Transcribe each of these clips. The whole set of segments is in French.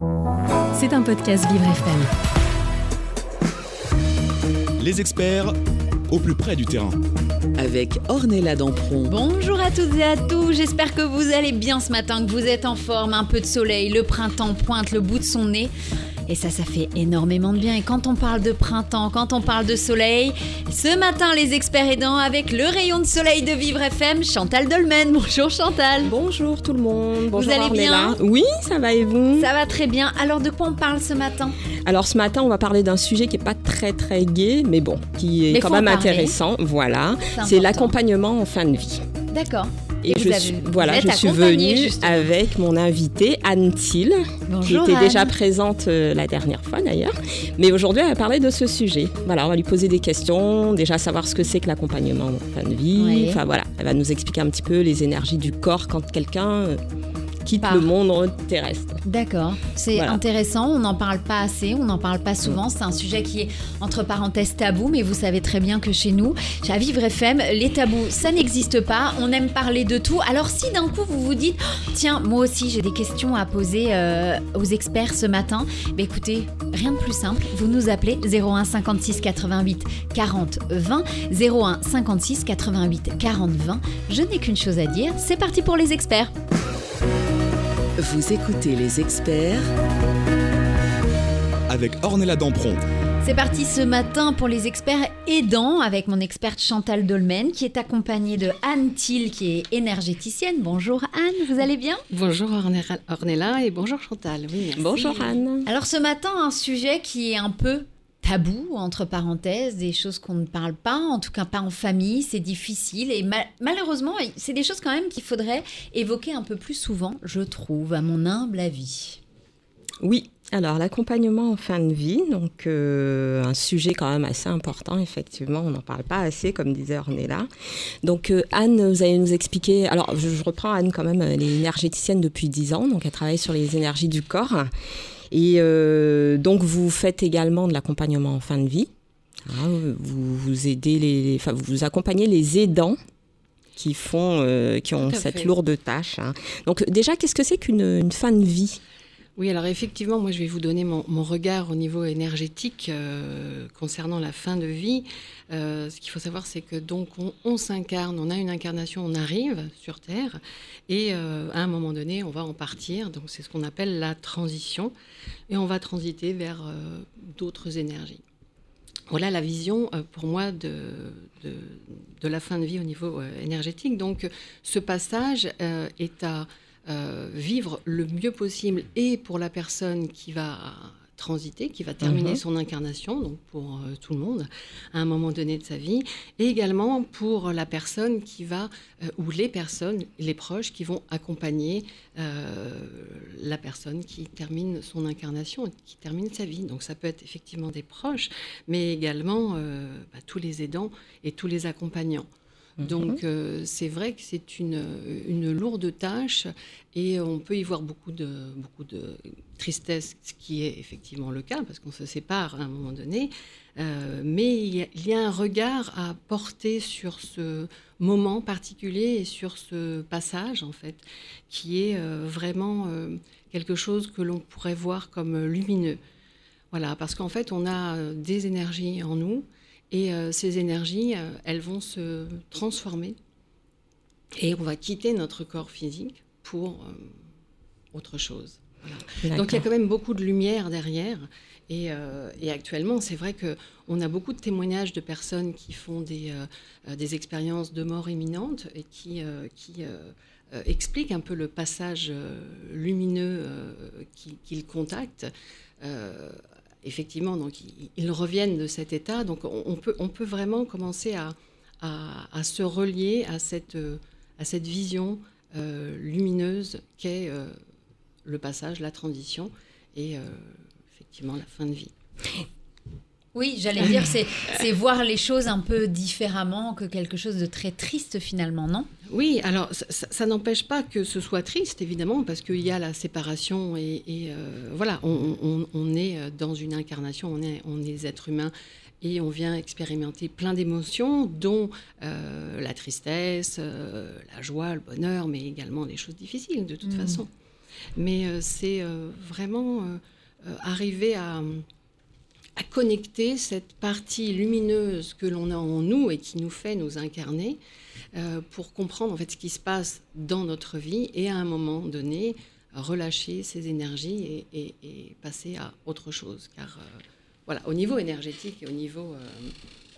C'est un podcast Vivre FM. Les experts au plus près du terrain. Avec Ornella Dampron. Bonjour à toutes et à tous, j'espère que vous allez bien ce matin, que vous êtes en forme, un peu de soleil, le printemps pointe le bout de son nez. Et ça, ça fait énormément de bien. Et quand on parle de printemps, quand on parle de soleil, ce matin, les experts aidants avec le rayon de soleil de Vivre FM, Chantal Dolmen. Bonjour Chantal. Bonjour tout le monde. Bonjour allez bien Oui, ça va et vous? Ça va très bien. Alors de quoi on parle ce matin? Alors ce matin, on va parler d'un sujet qui est pas très très gai, mais bon, qui est quand même intéressant. Voilà, c'est l'accompagnement en fin de vie. D'accord. Et, je suis, voilà, je suis venue avec mon invitée Anne Thiel, qui était déjà présente euh, la dernière fois d'ailleurs. Mais aujourd'hui, elle va parler de ce sujet. Voilà, on va lui poser des questions, déjà savoir ce que c'est que l'accompagnement en fin de vie. Enfin voilà, elle va nous expliquer un petit peu les énergies du corps quand quelqu'un euh, quitte le monde terrestre. D'accord, c'est intéressant, on n'en parle pas assez, on n'en parle pas souvent, c'est un sujet qui est entre parenthèses tabou, mais vous savez très bien que chez nous, chez Vivre FM, les tabous, ça n'existe pas, on aime parler de tout. Alors si d'un coup vous vous dites, tiens, moi aussi j'ai des questions à poser euh, aux experts ce matin, bah, écoutez, rien de plus simple, vous nous appelez 01 56 88 40 20, 01 56 88 40 20, je n'ai qu'une chose à dire, c'est parti pour les experts. Vous écoutez les experts avec Ornella Dampron. C'est parti ce matin pour les experts aidants avec mon experte Chantal Dolmen qui est accompagnée de Anne Thiel qui est énergéticienne. Bonjour Anne, vous allez bien? Bonjour Ornella et bonjour Chantal. bonjour Anne. Alors ce matin un sujet qui est un peu tabou, entre parenthèses, des choses qu'on ne parle pas, en tout cas pas en famille, c'est difficile. Et malheureusement, c'est des choses quand même qu'il faudrait évoquer un peu plus souvent, je trouve, à mon humble avis. Oui, alors l'accompagnement en fin de vie, donc euh, un sujet quand même assez important, effectivement, on n'en parle pas assez, comme disait Ornella. Donc euh, Anne, vous allez nous expliquer, alors je, je, reprends Anne quand même, elle est énergéticienne depuis 10 ans, donc elle travaille sur les énergies du corps. Et euh, donc, vous faites également de l'accompagnement en fin de vie. Hein, vous, vous aidez les, enfin, vous accompagnez les aidants qui font, euh, qui ont cette lourde tâche. Hein. Donc, déjà, qu'est-ce que c'est qu'une fin de vie? Oui, alors effectivement, moi je vais vous donner mon, regard au niveau énergétique euh, concernant la fin de vie. Euh, ce qu'il faut savoir, c'est que donc on, s'incarne, on a une incarnation, on arrive sur Terre, et euh, à un moment donné, on va en partir. Donc c'est ce qu'on appelle la transition, et on va transiter vers d'autres énergies. Voilà la vision pour moi de, la fin de vie au niveau énergétique. Donc ce passage est à vivre le mieux possible et pour la personne qui va transiter, qui va terminer mhm. son incarnation, donc pour euh, tout le monde, à un moment donné de sa vie, et également pour la personne qui va, euh, ou les personnes, les proches qui vont accompagner la personne qui termine son incarnation, qui termine sa vie. Donc ça peut être effectivement des proches, mais également bah, tous les aidants et tous les accompagnants. Mhm. Donc euh, c'est vrai que c'est une, lourde tâche et on peut y voir beaucoup de, beaucoup de tristesse, ce qui est effectivement le cas parce qu'on se sépare à un moment donné. Euh, mais il y, a, un regard à porter sur ce moment particulier et sur ce passage en fait, qui est euh, vraiment quelque chose que l'on pourrait voir comme lumineux. Voilà, parce qu'en fait on a des énergies en nous et euh, ces énergies, euh, elles vont se transformer et on va quitter notre corps physique pour euh, autre chose. Donc il y a quand même beaucoup de lumière derrière. Et, actuellement, c'est vrai qu'on a beaucoup de témoignages de personnes qui font des, des expériences de mort imminente et qui, qui expliquent un peu le passage lumineux qu'ils contactent effectivement, donc ils, reviennent de cet état. Donc on, peut, on peut vraiment commencer à, à, se relier à cette, à cette vision euh, lumineuse qu'est euh, le passage, la transition et euh, effectivement la fin de vie. Oui, j'allais dire, c'est voir les choses un peu différemment que quelque chose de très triste finalement, non? Oui, alors ça, n'empêche pas que ce soit triste, évidemment, parce qu'il y a la séparation et, euh, voilà, on, est dans une incarnation, on est, on est des êtres humains et on vient expérimenter plein d'émotions, dont euh, la tristesse, euh, la joie, le bonheur, mais également des choses difficiles de toute mmh. façon. mais c'est vraiment arriver à, à, connecter cette partie lumineuse que l'on a en nous et qui nous fait nous incarner pour comprendre en fait ce qui se passe dans notre vie et à un moment donné relâcher ces énergies et, passer à autre chose. Car voilà, au niveau énergétique et au niveau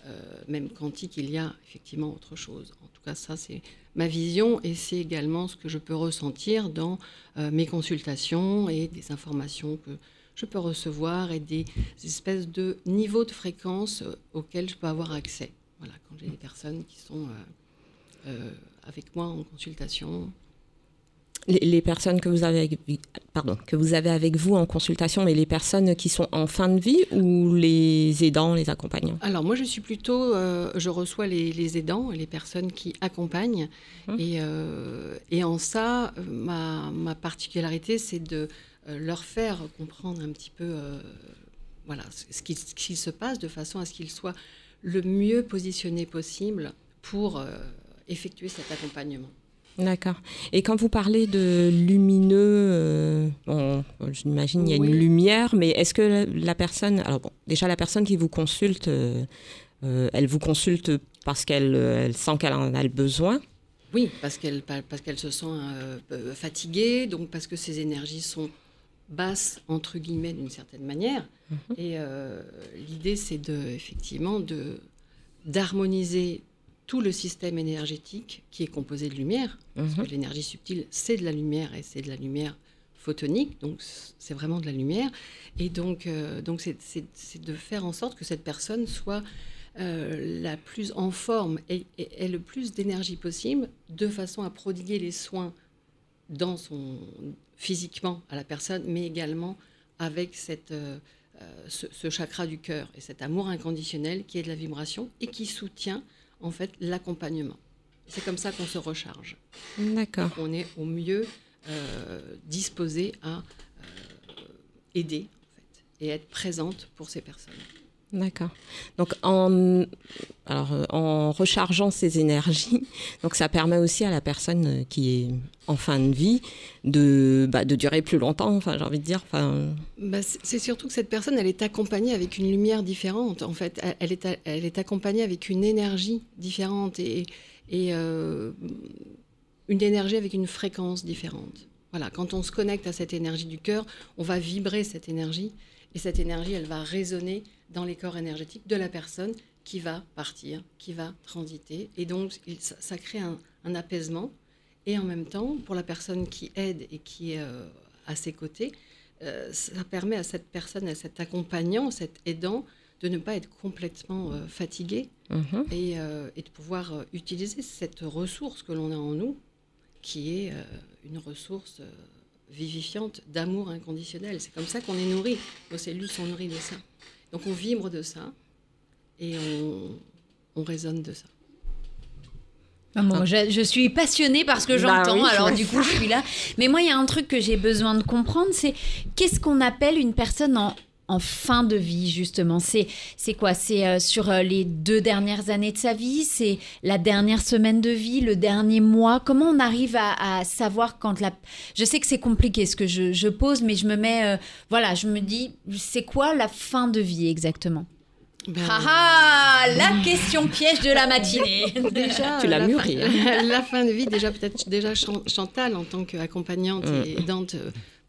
euh, même quantique, il y a effectivement autre chose. En tout cas, ça, c'est ma vision et c'est également ce que je peux ressentir dans euh, mes consultations et des informations que je peux recevoir et des espèces de niveaux de fréquence euh, auxquels je peux avoir accès. Voilà, quand j'ai des personnes qui sont avec moi en consultation, les, personnes que vous avez avec, pardon, que vous avez avec vous en consultation, mais les personnes qui sont en fin de vie ou les aidants, les accompagnants? Alors moi je suis plutôt, euh, je reçois les, les, aidants, les personnes qui accompagnent, hum. et, euh, et, en ça, ma, ma particularité c'est de euh, leur faire comprendre un petit peu, voilà, ce qui, ce qui, se passe de façon à ce qu'ils soient le mieux positionnés possible pour effectuer cet accompagnement. D'accord. Et quand vous parlez de lumineux, euh, bon, j'imagine il y a une lumière, mais est-ce que la, personne, alors bon, déjà la personne qui vous consulte, euh, euh, elle vous consulte parce qu'elle elle sent qu'elle en a le besoin? Oui, parce qu'elle parce qu'elle se sent fatiguée, donc parce que ses énergies sont basses entre guillemets d'une certaine manière. Mhm. Et l'idée, c'est de effectivement de d'harmoniser tout le système énergétique qui est composé de lumière, parce que mhm. l'énergie subtile, c'est de la lumière et c'est de la lumière photonique, donc c'est vraiment de la lumière. Et donc, euh, donc c'est de faire en sorte que cette personne soit euh, la plus en forme et, ait le plus d'énergie possible, de façon à prodiguer les soins dans son physiquement à la personne, mais également avec cette, euh, ce, ce, chakra du cœur et cet amour inconditionnel qui est de la vibration et qui soutient en fait l'accompagnement. C'est comme ça qu'on se recharge. D'accord. On est au mieux euh, disposé à euh, aider en fait, et être présente pour ces personnes. D'accord. Donc en, alors, euh, en rechargeant ses énergies, donc ça permet aussi à la personne qui est en fin de vie de, bah, de durer plus longtemps, enfin, j'ai envie de dire. Enfin... Bah, c'est surtout que cette personne, elle est accompagnée avec une lumière différente. En fait, elle est, elle est accompagnée avec une énergie différente et, et euh, une énergie avec une fréquence différente. Voilà, quand on se connecte à cette énergie du cœur, on va vibrer cette énergie et cette énergie, elle va résonner dans les corps énergétiques de la personne qui va partir, qui va transiter. Et donc, ça, crée un, apaisement. Et en même temps, pour la personne qui aide et qui est euh, à ses côtés, euh, ça permet à cette personne, à cet accompagnant, cet aidant, de ne pas être complètement euh, fatigué mhm. et, et, de pouvoir utiliser cette ressource que l'on a en nous, qui est une ressource vivifiante d'amour inconditionnel. C'est comme ça qu'on est nourri. Nos cellules sont nourries de ça. Donc on vibre de ça et on, on résonne de ça. Bon, je, suis passionnée par ce que bah j'entends, alors du coup je suis là. Mais moi, il y a un truc que j'ai besoin de comprendre, c'est qu'est-ce qu'on appelle une personne en en fin de vie, justement. C'est c'est quoi? C'est euh, sur euh, les deux dernières années de sa vie? C'est la dernière semaine de vie? Le dernier mois? Comment on arrive à, savoir quand la... Je sais que c'est compliqué ce que je, pose, mais je me mets... Euh, voilà, je me dis, c'est quoi la fin de vie exactement? Ben... Ah, la question piège de la matinée. déjà, tu l'as mûri. La fin de vie, déjà peut-être déjà Chantal en tant qu'accompagnante mm. et aidante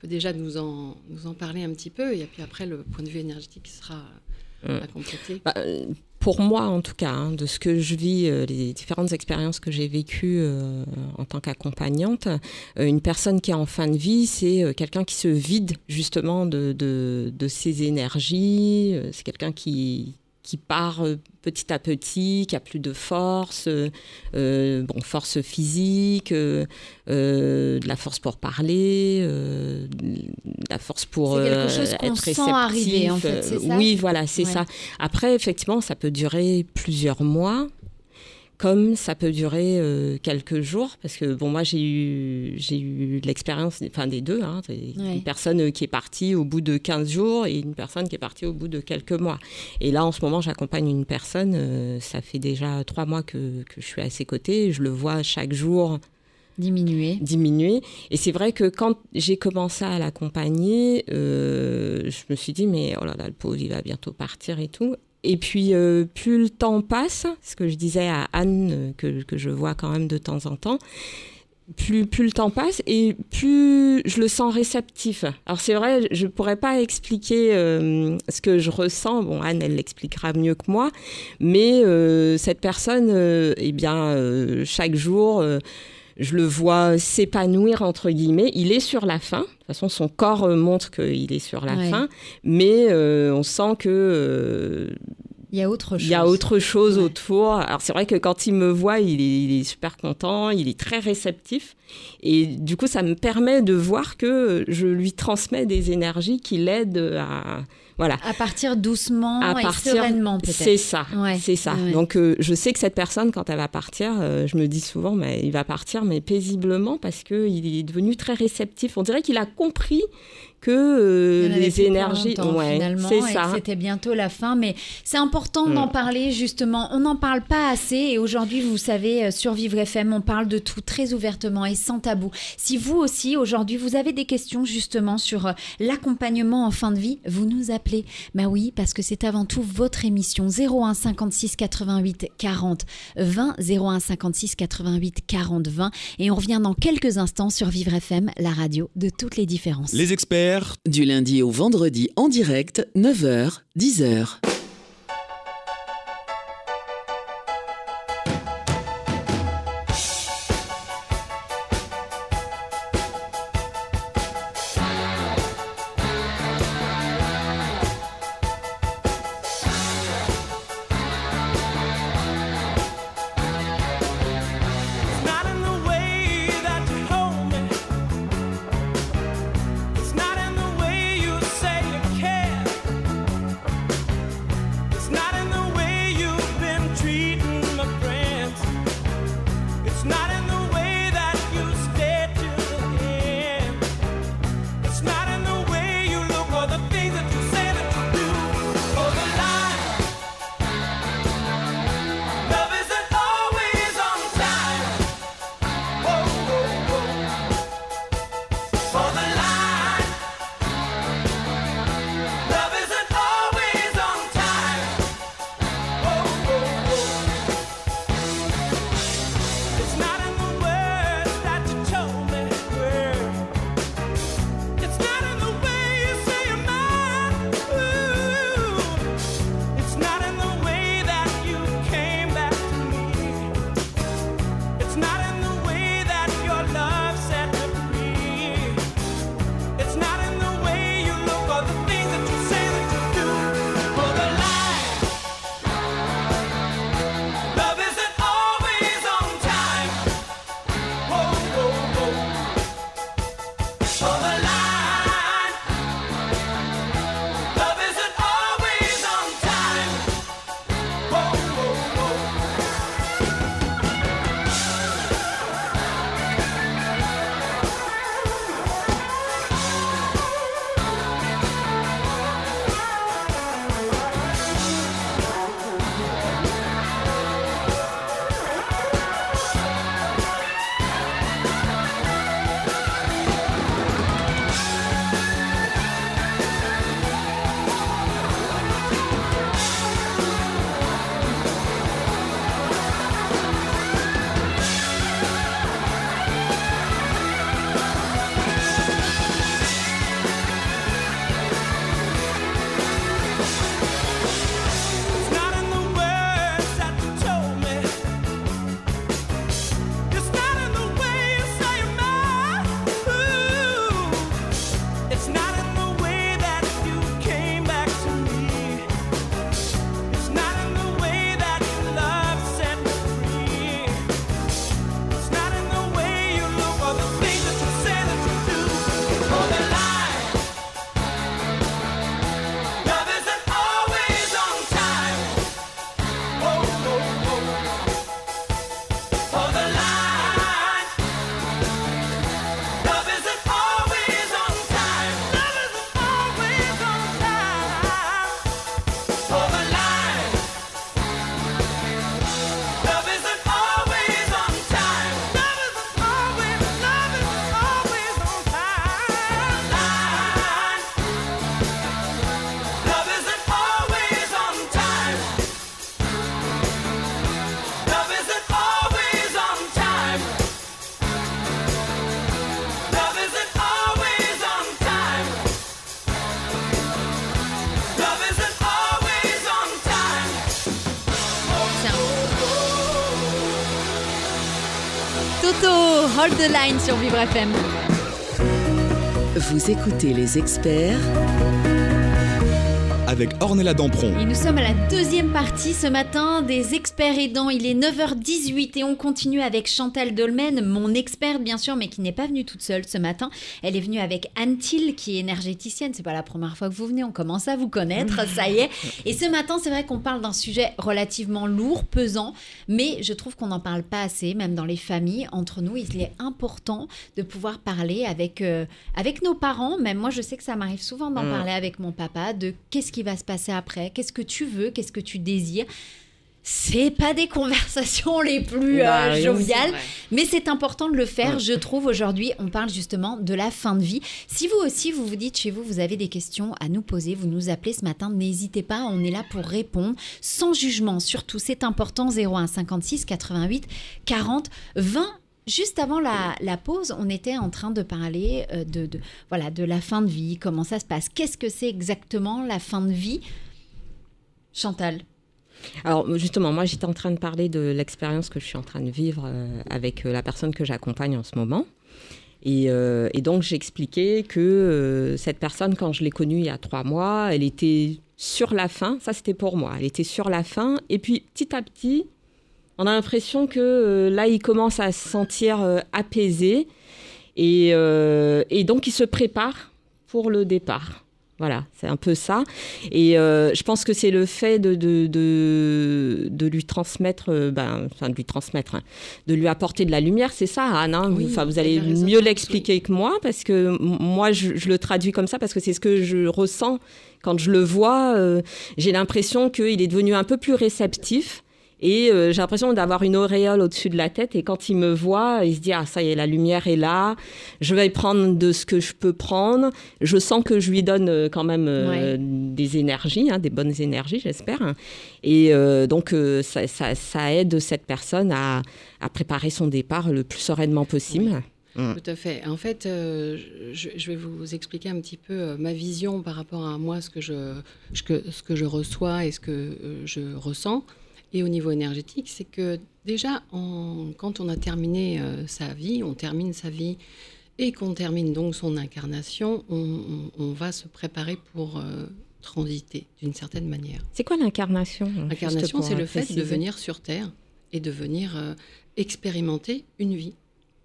déjà nous en, nous en parler un petit peu, et puis après, le point de vue énergétique sera euh, à compléter. Bah, pour moi, en tout cas, hein, de ce que je vis, euh, les différentes expériences que j'ai vécues euh, en tant qu'accompagnante, une personne qui est en fin de vie, c'est quelqu'un qui se vide justement de, de, de ses énergies, c'est quelqu'un qui, qui part euh, petit à petit, qui a plus de force, euh, euh, bon, force physique, de la force pour parler, de la force pour quelque chose être réceptif. Sent arriver, en fait, ça? oui, voilà, c'est ça. Après, effectivement, ça peut durer plusieurs mois comme ça peut durer euh, quelques jours, parce que bon, moi j'ai eu, j'ai eu l'expérience enfin, des deux, hein, une personne qui est partie au bout de 15 jours et une personne qui est partie au bout de quelques mois. Et là en ce moment j'accompagne une personne, euh, ça fait déjà trois mois que, que, je suis à ses côtés, je le vois chaque jour diminuer. Diminuer. Et c'est vrai que quand j'ai commencé à l'accompagner, euh, je me suis dit, mais oh là là, le pauvre, il va bientôt partir et tout. Et puis, euh, plus le temps passe, ce que je disais à Anne, que, que je vois quand même de temps en temps, plus, plus le temps passe et plus je le sens réceptif. Alors c'est vrai, je pourrais pas expliquer euh, ce que je ressens. Bon, Anne, elle l'expliquera mieux que moi. Mais euh, cette personne, euh, eh bien, chaque jour, je le vois s'épanouir, entre guillemets. Il est sur la fin. De toute façon, son corps montre qu'il est sur la fin. Mais on sent que il y a autre chose. Il y a autre chose autour. Alors c'est vrai que quand il me voit, il est, super content, il est très réceptif. Et du coup, ça me permet de voir que je lui transmets des énergies qui l'aident à... Voilà. À partir doucement à et partir, sereinement peut-être. C'est ça, c'est ça. Donc euh, je sais que cette personne, quand elle va partir, euh, je me dis souvent, mais il va partir, mais paisiblement parce qu'il est devenu très réceptif. On dirait qu'il a compris que euh, les énergies. Ouais, c'est ça. C'était bientôt la fin, mais c'est important d'en mm. parler justement. On n'en parle pas assez et aujourd'hui, vous savez, euh, sur Vivre FM, on parle de tout très ouvertement et sans tabou. Si vous aussi, aujourd'hui, vous avez des questions justement sur euh, l'accompagnement en fin de vie, vous nous appelez. Bah oui, parce que c'est avant tout votre émission 01 56 88 40 20 01 56 88 40 20 et on revient dans quelques instants sur Vivre FM, la radio de toutes les différences. Les experts du lundi au vendredi en direct, 9h, 10h. The Line sur Vivre FM. Vous écoutez les experts avec Ornella Dampron. Et nous sommes à la deuxième partie ce matin des experts aidants. Il est 9h18 et on continue avec Chantal Dolmen, mon experte bien sûr, mais qui n'est pas venue toute seule ce matin. Elle est venue avec Anne Thiel, qui est énergéticienne. C'est pas la première fois que vous venez, on commence à vous connaître, ça y est. Et ce matin, c'est vrai qu'on parle d'un sujet relativement lourd, pesant, mais je trouve qu'on n'en parle pas assez, même dans les familles, entre nous. Il est important de pouvoir parler avec, euh, avec nos parents. Même moi, je sais que ça m'arrive souvent d'en mm. parler avec mon papa, de qu'est-ce qui va se passer après Qu'est-ce que tu veux? Qu'est-ce que tu désires? C'est pas des conversations les plus euh, bah joviales, mais c'est important de le faire. Je trouve aujourd'hui, on parle justement de la fin de vie. Si vous aussi, vous vous dites chez vous, vous avez des questions à nous poser, vous nous appelez ce matin, n'hésitez pas, on est là pour répondre sans jugement. Surtout, c'est important 01 56 88 40 20 Juste avant la, pause, on était en train de parler euh, de, voilà, de la fin de vie, comment ça se passe. Qu'est-ce que c'est exactement la fin de vie Chantal? Alors justement, moi j'étais en train de parler de l'expérience que je suis en train de vivre euh, avec euh, la personne que j'accompagne en ce moment. Et, et donc j'expliquais que cette personne, quand je l'ai connue il y a trois mois, elle était sur la fin, ça c'était pour moi, elle était sur la fin, et puis petit à petit, on a l'impression que euh, là, il commence à se sentir euh, apaisé euh, et, donc il se prépare pour le départ. Voilà, c'est un peu ça. Et je pense que c'est le fait de, de, lui transmettre, ben, enfin de lui transmettre, hein, de lui apporter de la lumière, c'est ça, Anne. Hein. enfin, vous allez mieux l'expliquer que moi, parce que moi, je, je, le traduis comme ça, parce que c'est ce que je ressens quand je le vois. J'ai l'impression qu'il est devenu un peu plus réceptif et euh, j'ai l'impression d'avoir une auréole au-dessus de la tête. Et quand il me voit, il se dit Ah, ça y est, la lumière est là. Je vais prendre de ce que je peux prendre. Je sens que je lui donne euh, quand même euh, des énergies, hein, des bonnes énergies, j'espère. Et donc, ça, ça, aide cette personne à, à, préparer son départ le plus sereinement possible. Mm. Tout à fait. En fait, je, vais vous expliquer un petit peu ma vision par rapport à moi, ce que je, ce que je reçois et ce que je ressens et au niveau énergétique, c'est que déjà, quand on a terminé euh, sa vie, on termine sa vie et qu'on termine donc son incarnation, on, va se préparer pour euh, transiter d'une certaine manière. C'est quoi l'incarnation L'incarnation, c'est le fait de venir sur Terre et de venir euh, expérimenter une vie.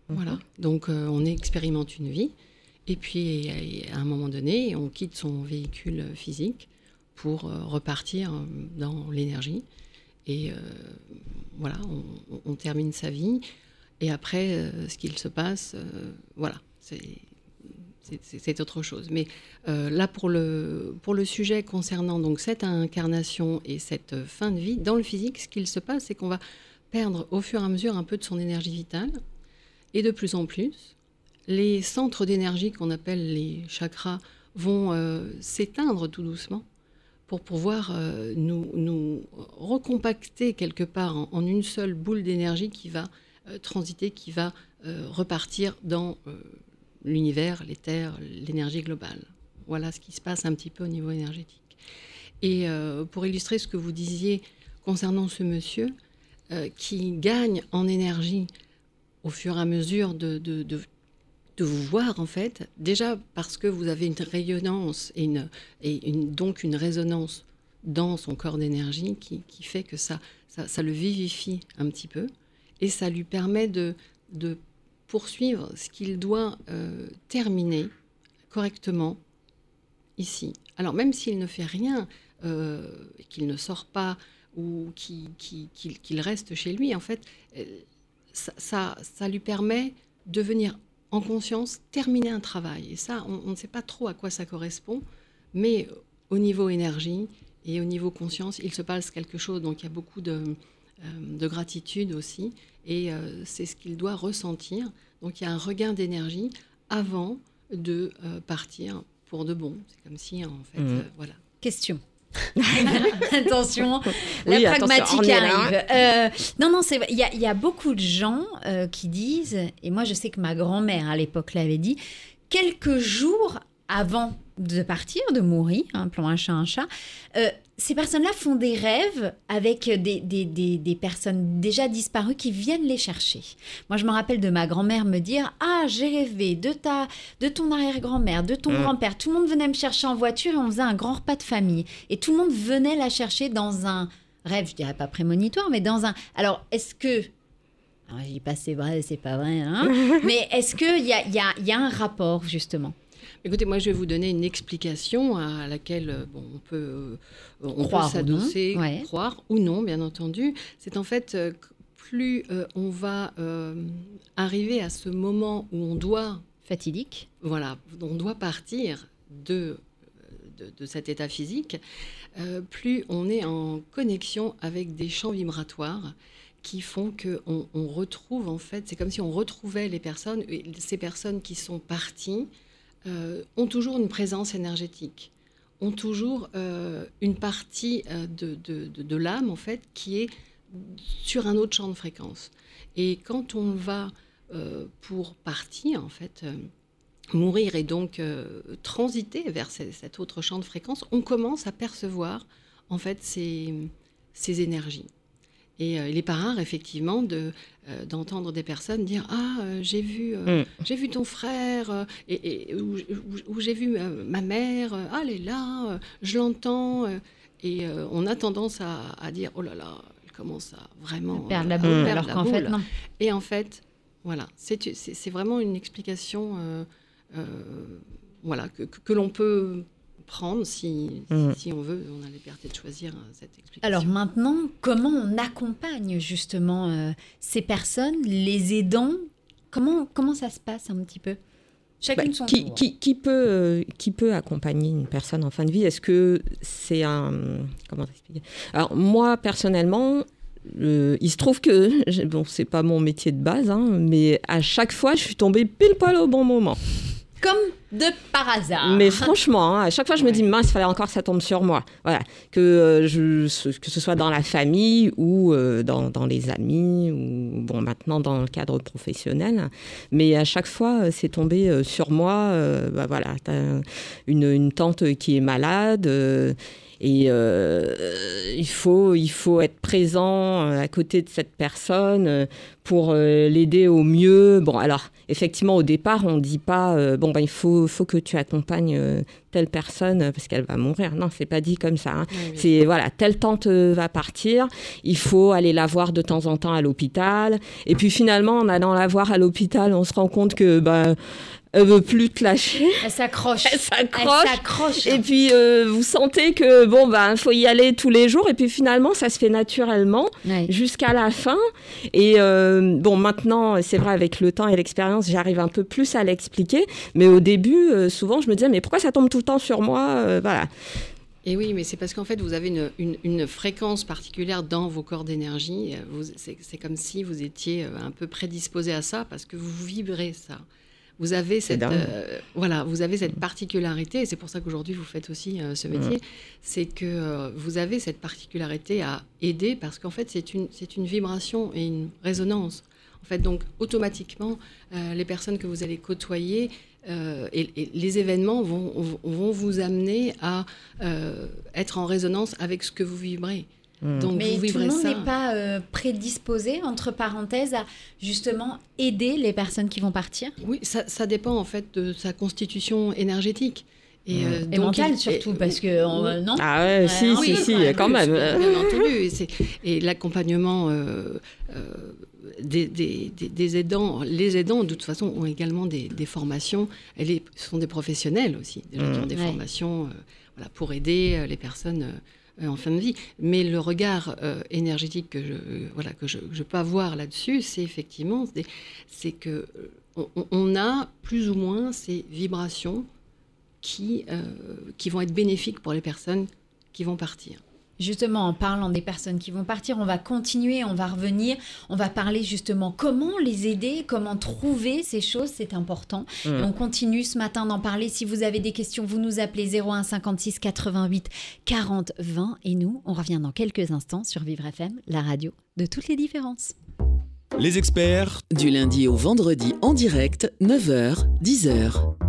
Mhm. Voilà. Donc, on expérimente une vie. Et puis, à un moment donné, on quitte son véhicule physique pour repartir dans l'énergie. Et euh, voilà, on, termine sa vie. Et après, euh, ce qu'il se passe, euh, voilà, c'est autre chose. Mais là, pour le, pour le sujet concernant donc cette incarnation et cette fin de vie, dans le physique, ce qu'il se passe, c'est qu'on va perdre au fur et à mesure un peu de son énergie vitale. Et de plus en plus, les centres d'énergie qu'on appelle les chakras vont s'éteindre tout doucement pour pouvoir euh, nous, nous, recompacter quelque part en, une seule boule d'énergie qui va euh, transiter, qui va euh, repartir dans l'univers, l'éther, l'énergie globale. Voilà ce qui se passe un petit peu au niveau énergétique. Et pour illustrer ce que vous disiez concernant ce monsieur qui gagne en énergie au fur et à mesure de de vous voir en fait, déjà parce que vous avez une rayonnance et, une, et une, donc une résonance dans son corps d'énergie qui, qui, fait que ça, ça, le vivifie un petit peu et ça lui permet de, de poursuivre ce qu'il doit euh, terminer correctement ici. Alors même s'il ne fait rien, euh, qu'il ne sort pas ou qu'il reste chez lui, en fait, euh, ça, ça, ça lui permet de venir en conscience, terminer un travail. Et ça, on, ne sait pas trop à quoi ça correspond, mais au niveau énergie et au niveau conscience, il se passe quelque chose. Donc il y a beaucoup de, euh, gratitude aussi, et euh, c'est ce qu'il doit ressentir. Donc il y a un regain d'énergie avant de euh, partir pour de bon. C'est comme si, en fait, mmh. voilà. Question. attention, la pragmatique arrive. Euh, non, non, il y, y, a beaucoup de gens euh, qui disent, et moi je sais que ma grand-mère à l'époque l'avait dit, quelques jours avant de partir, de mourir, un plan un chat, un chat, euh, ces personnes-là font des rêves avec des, des, des, personnes déjà disparues qui viennent les chercher. Moi, je me rappelle de ma grand-mère me dire Ah, j'ai rêvé de, ta, de ton arrière-grand-mère, de ton mmh. grand-père. Tout le monde venait me chercher en voiture et on faisait un grand repas de famille. Et tout le monde venait la chercher dans un rêve, je dirais pas prémonitoire, mais dans un. Alors, est-ce que alors, je dis pas c'est vrai, c'est pas vrai, hein mais est-ce qu'il y a, y, a, y a un rapport, justement? Écoutez, moi, je vais vous donner une explication à laquelle euh, bon, on peut, euh, on croire s'adosser, croire ou non, bien entendu. C'est en fait, euh, plus on va arriver à ce moment où on doit... Fatidique. Voilà, on doit partir de, de, cet état physique, plus on est en connexion avec des champs vibratoires qui font qu'on on retrouve en fait, c'est comme si on retrouvait les personnes, ces personnes qui sont parties euh, ont toujours une présence énergétique, ont toujours euh, une partie euh, de, de, l'âme en fait qui est sur un autre champ de fréquence. Et quand on va pour partir en fait, mourir et donc transiter vers cet autre champ de fréquence, on commence à percevoir en fait ces, ces énergies. Et euh, il est pas rare, effectivement, de, euh, d'entendre des personnes dire Ah, euh, j'ai vu, mm. j'ai vu ton frère, et, ou, j'ai vu ma, mère, ah, elle est là, je l'entends. et on a tendance à, dire Oh là là, elle commence à vraiment. Perdre la boule, alors qu'en fait, non. Et en fait, voilà, c'est, c'est, vraiment une explication voilà, que, que l'on peut prendre si, mm. si, on veut. On a la liberté de choisir euh, cette explication. Alors maintenant, comment on accompagne justement euh, ces personnes, les aidants? Comment, comment ça se passe un petit peu? Chacune bah, son qui, qui, qui, peut, euh, qui peut accompagner une personne en fin de vie? Est-ce que c'est un... Comment expliquer Alors moi, personnellement, il se trouve que, bon, c'est pas mon métier de base, hein, mais à chaque fois, je suis tombée pile poil au bon moment. Comme de par hasard. Mais franchement, hein, à chaque fois, je me dis, mince, il fallait encore que ça tombe sur moi. Voilà. Que, euh, je, que ce soit dans la famille ou euh, dans, dans, les amis ou, bon, maintenant dans le cadre professionnel. Mais à chaque fois, euh, c'est tombé sur moi. bah, voilà, as une, une, tante qui est malade. Et euh, il, faut, il faut être présent euh, à côté de cette personne euh, pour l'aider au mieux. Bon, alors, effectivement, au départ, on ne dit pas, bon, ben, il faut, faut que tu accompagnes telle personne parce qu'elle va mourir. Non, c'est pas dit comme ça. Hein. c'est, voilà, telle tante va partir, il faut aller la voir de temps en temps à l'hôpital. Et puis finalement, en allant la voir à l'hôpital, on se rend compte que, ben, elle veut plus te lâcher. Elle s'accroche. Elle s'accroche. Et puis euh, vous sentez que bon ben faut y aller tous les jours et puis finalement ça se fait naturellement jusqu'à la fin. Et euh, bon maintenant c'est vrai avec le temps et l'expérience j'arrive un peu plus à l'expliquer, mais au début euh, souvent je me disais mais pourquoi ça tombe tout le temps sur moi voilà. Et oui, mais c'est parce qu'en fait, vous avez une, une, une, fréquence particulière dans vos corps d'énergie. C'est comme si vous étiez un peu prédisposé à ça parce que vous vibrez ça. Vous avez cette, euh, voilà, vous avez cette particularité, et c'est pour ça qu'aujourd'hui vous faites aussi euh, ce métier, c'est que euh, vous avez cette particularité à aider parce qu'en fait c'est une, c'est une vibration et une résonance. En fait, donc automatiquement, les personnes que vous allez côtoyer et, et, les événements vont, vont vous amener à être en résonance avec ce que vous vibrez. Hmm. Donc Mais tout le monde n'est pas euh, prédisposé, entre parenthèses, à justement aider les personnes qui vont partir Oui, ça, ça dépend en fait de sa constitution énergétique. Et, euh, et mentale surtout, parce que euh, non Ah ouais, si, si, si, quand même. Bien entendu. Et, l'accompagnement des, des, des, aidants, les aidants, de toute façon, ont également des, formations. Elles sont des professionnels aussi, des gens qui ont des formations voilà, pour aider les personnes euh, en fin de vie. Mais le regard euh, énergétique que je, voilà, que je, peux avoir là-dessus, c'est effectivement, c'est que euh, on, a plus ou moins ces vibrations qui vont être bénéfiques pour les personnes qui vont partir. Justement, en parlant des personnes qui vont partir, on va continuer, on va revenir, on va parler justement comment les aider, comment trouver ces choses, c'est important. Mmh. on continue ce matin d'en parler. Si vous avez des questions, vous nous appelez 01 56 88 40 20 et nous, on revient dans quelques instants sur Vivre FM, la radio de toutes les différences. Les experts, du lundi au vendredi en direct, 9h, 10h.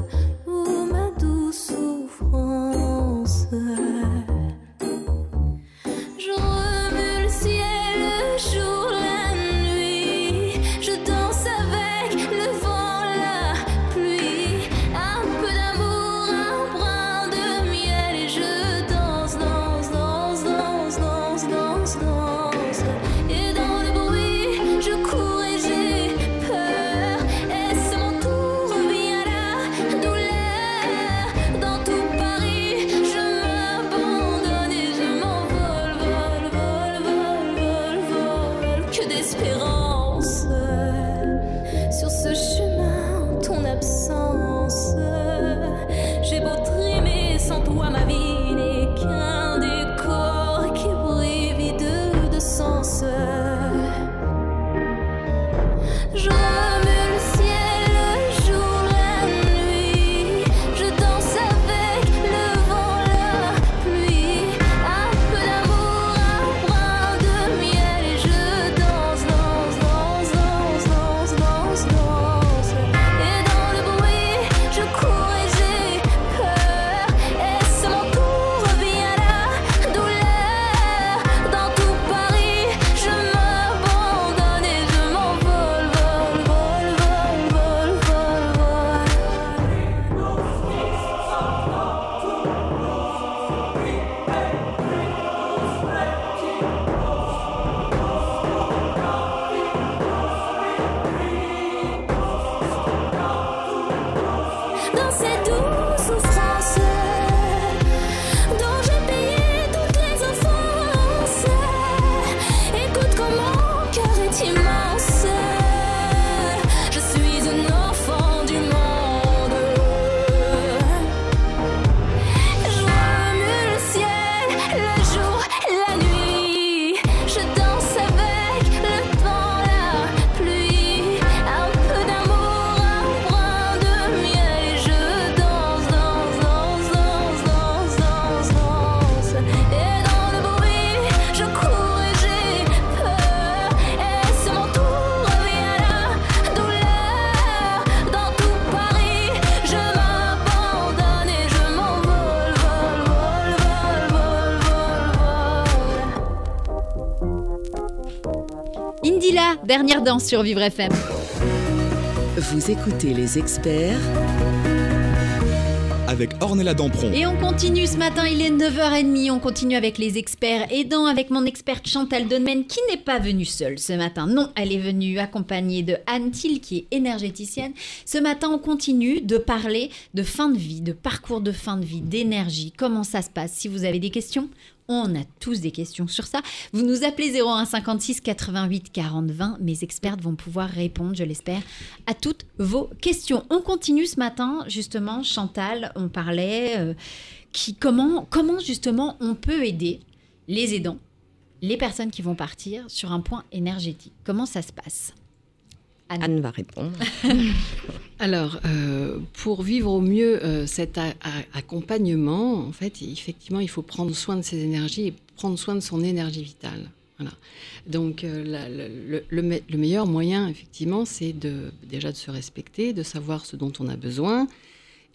Oh ma douce souffrance. Dernière danse sur Vivre FM. Vous écoutez les experts avec Ornella Dampron. Et on continue ce matin, il est 9h30, on continue avec les experts aidants, avec mon experte Chantal Donmen qui n'est pas venue seule ce matin. Non, elle est venue accompagnée de Anne Thiel qui est énergéticienne. Ce matin, on continue de parler de fin de vie, de parcours de fin de vie, d'énergie, comment ça se passe? Si vous avez des questions, on a tous des questions sur ça. Vous nous appelez 01 56 88 40 20. Mes experts vont pouvoir répondre, je l'espère, à toutes vos questions. On continue ce matin, justement, Chantal, on parlait euh, qui, comment, comment justement on peut aider les aidants, les personnes qui vont partir sur un point énergétique. Comment ça se passe? Anne. va répondre. Alors, euh, pour vivre au mieux euh, cet accompagnement, en fait, effectivement, il faut prendre soin de ses énergies et prendre soin de son énergie vitale. Voilà. Donc, euh, le, meilleur moyen, effectivement, c'est de, déjà de se respecter, de savoir ce dont on a besoin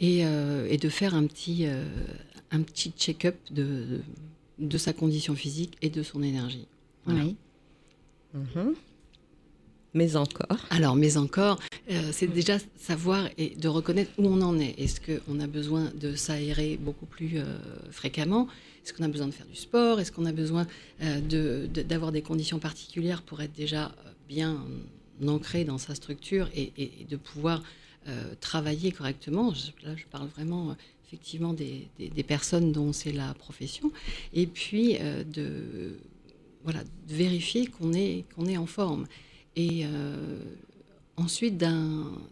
et, de faire un petit, un petit check-up de, de, sa condition physique et de son énergie. Oui. Mhm mais encore. Alors, mais encore, euh, c'est déjà savoir et de reconnaître où on en est. Est-ce qu'on a besoin de s'aérer beaucoup plus euh, fréquemment? Est-ce qu'on a besoin de faire du sport? Est-ce qu'on a besoin euh, d'avoir des conditions particulières pour être déjà bien ancré dans sa structure et, de pouvoir travailler correctement? Là, je parle vraiment effectivement des, personnes dont c'est la profession. Et puis, de, voilà, vérifier qu'on est en forme. Et euh, ensuite.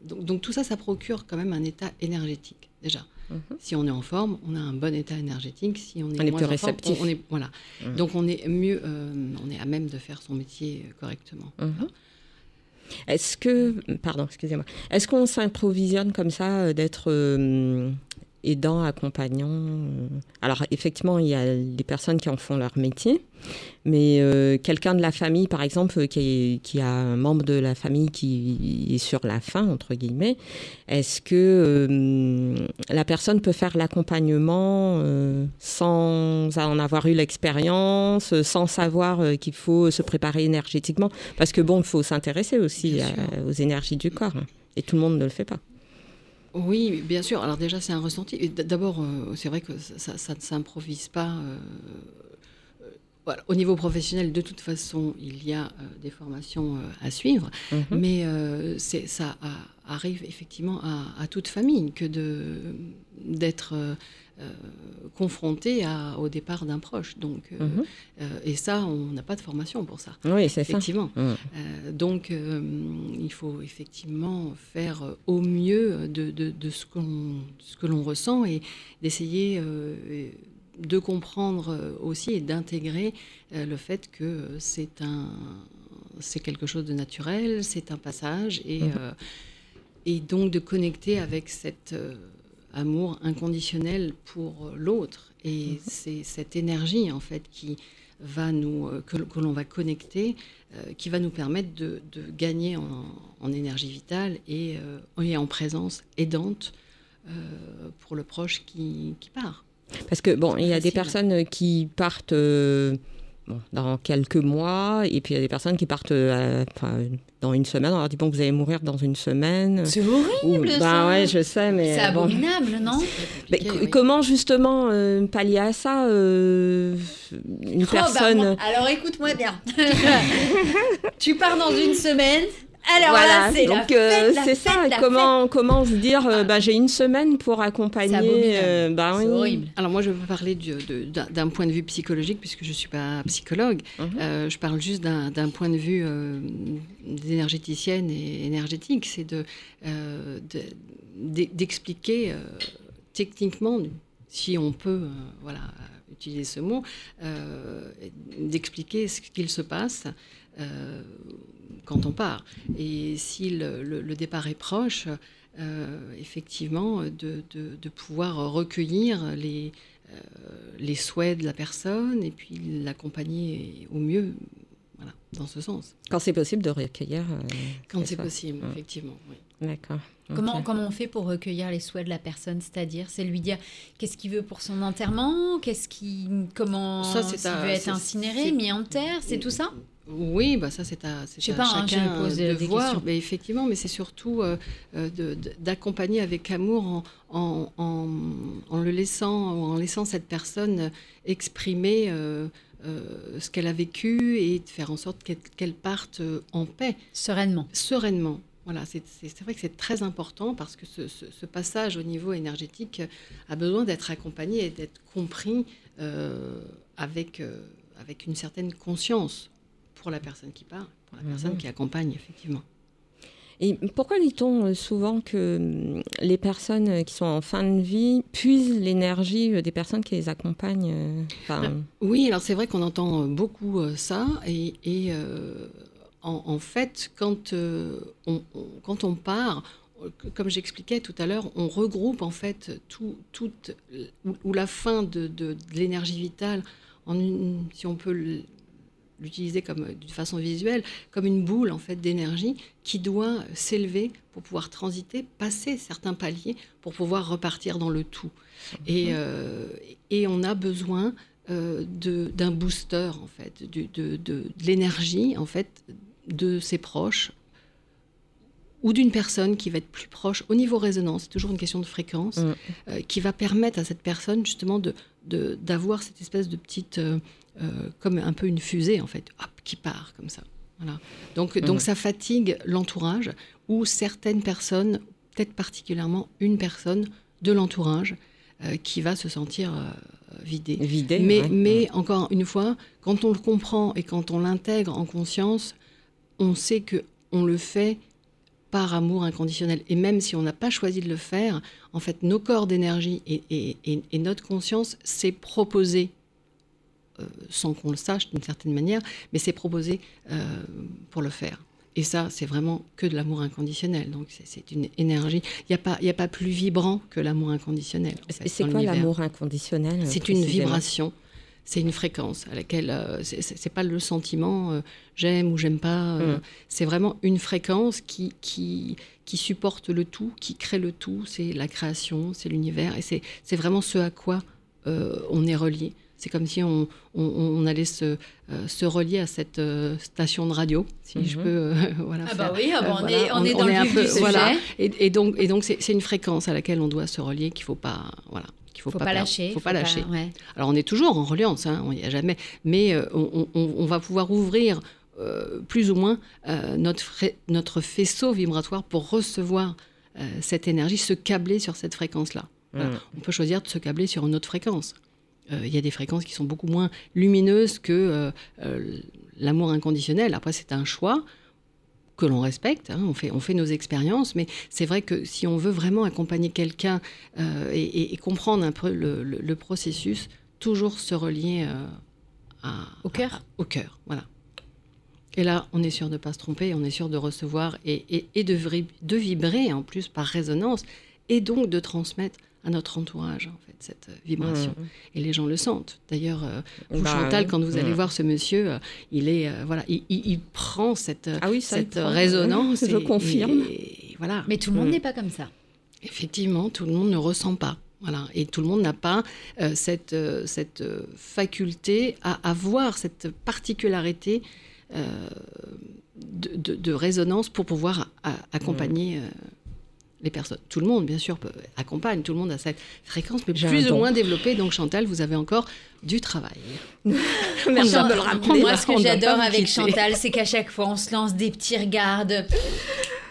Donc, tout ça, ça procure quand même un état énergétique, déjà. Mhm. Si on est en forme, on a un bon état énergétique. Si on est, on est moins plus en forme, réceptif. on, on est voilà. Mhm. Donc on est mieux, euh, on est à même de faire son métier correctement. Mhm. Est-ce que, pardon, excusez-moi, est-ce qu'on s'improvisionne comme ça euh, d'être aidant, accompagnant euh Alors effectivement, il y a des personnes qui en font leur métier, mais euh, quelqu'un de la famille, par exemple, qui, est- qui a un membre de la famille qui est sur la fin, entre guillemets, est-ce que euh, la personne peut faire l'accompagnement euh, sans en avoir eu l'expérience, sans savoir qu'il faut se préparer énergétiquement? Parce que bon, il faut s'intéresser aussi à- aux énergies du corps, hein. et tout le monde ne le fait pas. Oui, bien sûr. Alors déjà, c'est un ressenti. Et D'abord, euh, c'est vrai que ça, ne s'improvise pas. euh, euh, voilà. Au niveau professionnel, de toute façon, il y a des formations à suivre, Mhm. mais c'est- ça a- arrive effectivement à, à toute famille que de d'être euh, euh, confronté à- au départ d'un proche. Donc, euh, Mhm. euh, et ça, on n'a pas de formation pour ça. Oui, c'est ça. Effectivement. Mhm. Donc, il faut effectivement faire au mieux de, de- de ce que l'on ressent et d'essayer de comprendre aussi et d'intégrer le fait que c'est un c'est quelque chose de naturel, c'est un passage et, Mhm. Et donc de connecter avec cet euh, amour inconditionnel pour euh, l'autre. Et c'est cette énergie en fait qui va nous, euh, que, que l'on va connecter, euh, qui va nous permettre de, de gagner en, en énergie vitale et, et en présence aidante pour le proche qui, qui part. Parce que bon, il y a des personnes qui partent bon, dans quelques mois, et puis il y a des personnes qui partent euh, dans une semaine. On leur dit bon, vous allez mourir dans une semaine. C'est horrible, Ou- ça. Ben ouais, je sais, mais C'est bon. abominable, non? Co- oui. comment justement euh, pallier à ça euh, Une Oh, bah, personne. moi- alors écoute-moi bien. tu pars dans une semaine. Alors voilà, là, c'est donc euh, c'est ça. comment comment se dire euh, bah, j'ai une semaine pour accompagner. euh, bah, oui. horrible. Alors moi, je peux parler d'un point de vue psychologique, puisque je ne suis pas psychologue. Mhm. Euh, je parle juste d'un point de vue euh, d'énergéticienne et énergétique. C'est de, euh, de- d'e- d'expliquer euh, techniquement, si on peut euh, voilà, utiliser ce mot, euh, d'expliquer ce qu'il se passe. euh, quand on part. Et si le, le- le départ est proche, euh, effectivement, de, de- de pouvoir recueillir les, les souhaits de la personne et puis l'accompagner au mieux, voilà, dans ce sens. Quand c'est possible de recueillir. euh, Quand c'est possible, Ouais. effectivement. oui. D'accord. Comment, comment on fait pour recueillir les souhaits de la personne C'est-à-dire, c'est lui dire qu'est-ce qu'il veut pour son enterrement Qu'est-ce qui, comment Ça, c'est à- veut être incinéré, mis en terre, c'est tout ça? Oui, bah ça c'est à, c'est à pas, hein, chacun pose de des voir. questions. Mais effectivement, mais c'est surtout euh, euh, de- d'accompagner avec amour en, en, en- en le laissant, en laissant cette personne exprimer euh, euh, ce qu'elle a vécu et de faire en sorte qu'elle qu'elle parte euh, en paix, Sereinement. sereinement. Voilà, c'est vrai que c'est très important parce que ce, ce- ce passage au niveau énergétique a besoin d'être accompagné et d'être compris euh, avec, euh, avec une certaine conscience pour la personne qui part, pour la Mhm. personne qui accompagne, effectivement. Et pourquoi dit-on euh, souvent que hum, les personnes euh, qui sont en fin de vie puisent l'énergie euh, des personnes qui les accompagnent euh, enfin, Oui, alors c'est vrai qu'on entend euh, beaucoup euh, ça, et, et, euh, en, en fait, quand, euh, on, on- quand on part, euh, comme j'expliquais tout à l'heure, on regroupe en fait tout, toute, ou, ou la fin de, de- de l'énergie vitale, en une, si on peut l'utiliser comme euh, d'une façon visuelle, comme une boule en fait d'énergie qui doit s'élever pour pouvoir transiter, passer certains paliers pour pouvoir repartir dans le tout. Et, euh, et on a besoin euh, d'un booster en fait, du- de- de l'énergie en fait de ses proches ou d'une personne qui va être plus proche au niveau résonance, c'est toujours une question de fréquence, Mm. euh, qui va permettre à cette personne justement de de- d'avoir cette espèce de petite, euh, euh, comme un peu une fusée en fait, hop, qui part comme ça. Voilà. Donc, donc ça fatigue l'entourage ou certaines personnes, peut-être particulièrement une personne de l'entourage, qui va se sentir vidée. Mais, ouais. mais encore une fois, quand on le comprend et quand on l'intègre en conscience, on sait que on le fait par amour inconditionnel. Et même si on n'a pas choisi de le faire, en fait, nos corps d'énergie et, et, notre conscience s'est proposé, euh, sans qu'on le sache d'une certaine manière, mais c'est proposé euh, pour le faire. Et ça, c'est vraiment que de l'amour inconditionnel. Donc, c'est une énergie. Il n'y a, pas, a pas plus vibrant que l'amour inconditionnel. c'est quoi l'amour inconditionnel C'est une vibration c'est une fréquence à laquelle euh, ce c'est pas le sentiment euh, j'aime ou j'aime pas. Euh, mm. C'est vraiment une fréquence qui, qui, qui supporte le tout, qui crée le tout. C'est la création, c'est l'univers et c'est vraiment ce à quoi on est relié. C'est comme si on, on, allait se, se, relier à cette station de radio, si je mm-hmm. peux. voilà, ah bah oui, ah bah on, est, on, est, dans le vif du sujet. Voilà. Et, et, donc, et donc c'est une fréquence à laquelle on doit se relier qu'il faut pas. Voilà faut, faut pas, lâcher. Faut, pas lâcher. Alors on est toujours en reliance, hein, il n'y a jamais, mais euh, on, va pouvoir ouvrir euh, plus ou moins euh, notre, notre faisceau vibratoire pour recevoir cette énergie, se câbler sur cette fréquence-là. Mm. On peut choisir de se câbler sur une autre fréquence. Il y a des fréquences qui sont beaucoup moins lumineuses que l'amour inconditionnel. Après, c'est un choix que l'on respecte, hein, on, fait, on fait nos expériences, mais c'est vrai que si on veut vraiment accompagner quelqu'un euh, et, comprendre un peu le, processus, toujours se relier euh, au cœur. au cœur, voilà. Et là, on est sûr de ne pas se tromper, on est sûr de recevoir et, et de, de, vibrer en plus par résonance, et donc de transmettre à notre entourage, en fait, cette euh, vibration. Mmh. Et les gens le sentent. D'ailleurs, euh, vous, bah, Chantal, quand vous allez mmh. voir ce monsieur, euh, il est, voilà, il, prend cette, ah oui, cette résonance. Je confirme. voilà. Mais tout le monde mmh. n'est pas comme ça. Effectivement, tout le monde ne ressent pas. Voilà. Et tout le monde n'a pas cette, cette faculté à avoir cette particularité de, de, résonance pour pouvoir accompagner les personnes. Tout le monde, bien sûr, peut, accompagne, tout le monde a cette fréquence, mais plus ou moins développée. Donc, Chantal, vous avez encore du travail. Merci de le rappeler. Moi, ce que j'adore avec Chantal, c'est qu'à chaque fois, on se lance des petits regards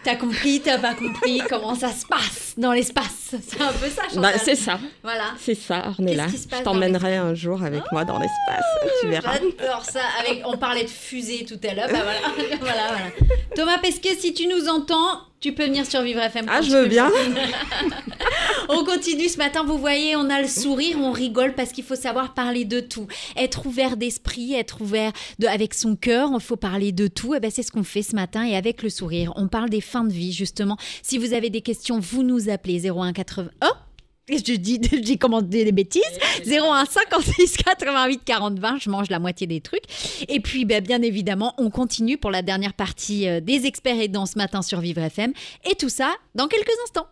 T'as compris, t'as pas compris comment ça se passe dans l'espace? C'est un peu ça, Chantal. Bah, c'est ça. Voilà. C'est ça, Ornella. Je t'emmènerai un jour avec moi dans l'espace. tu verras. J'adore ça. Avec, on parlait de fusée tout à l'heure. Bah, voilà. voilà, voilà. Thomas Pesquet, si tu nous entends, tu peux venir sur Vivre FM. Ah, je veux bien. on continue ce matin. Vous voyez, on a le sourire, on rigole parce qu'il faut savoir parler de tout. Être ouvert d'esprit, être ouvert de, avec son cœur. Il faut parler de tout. Et eh ben, c'est ce qu'on fait ce matin. Et avec le sourire, on parle des fins de vie, justement. Si vous avez des questions, vous nous appelez 0180. Oh je dis, je dis comment des bêtises. 01 56 88 40 20. Je mange la moitié des trucs. Et puis, ben, bien évidemment, on continue pour la dernière partie euh, des experts aidants ce matin sur Vivre FM. Et tout ça dans quelques instants.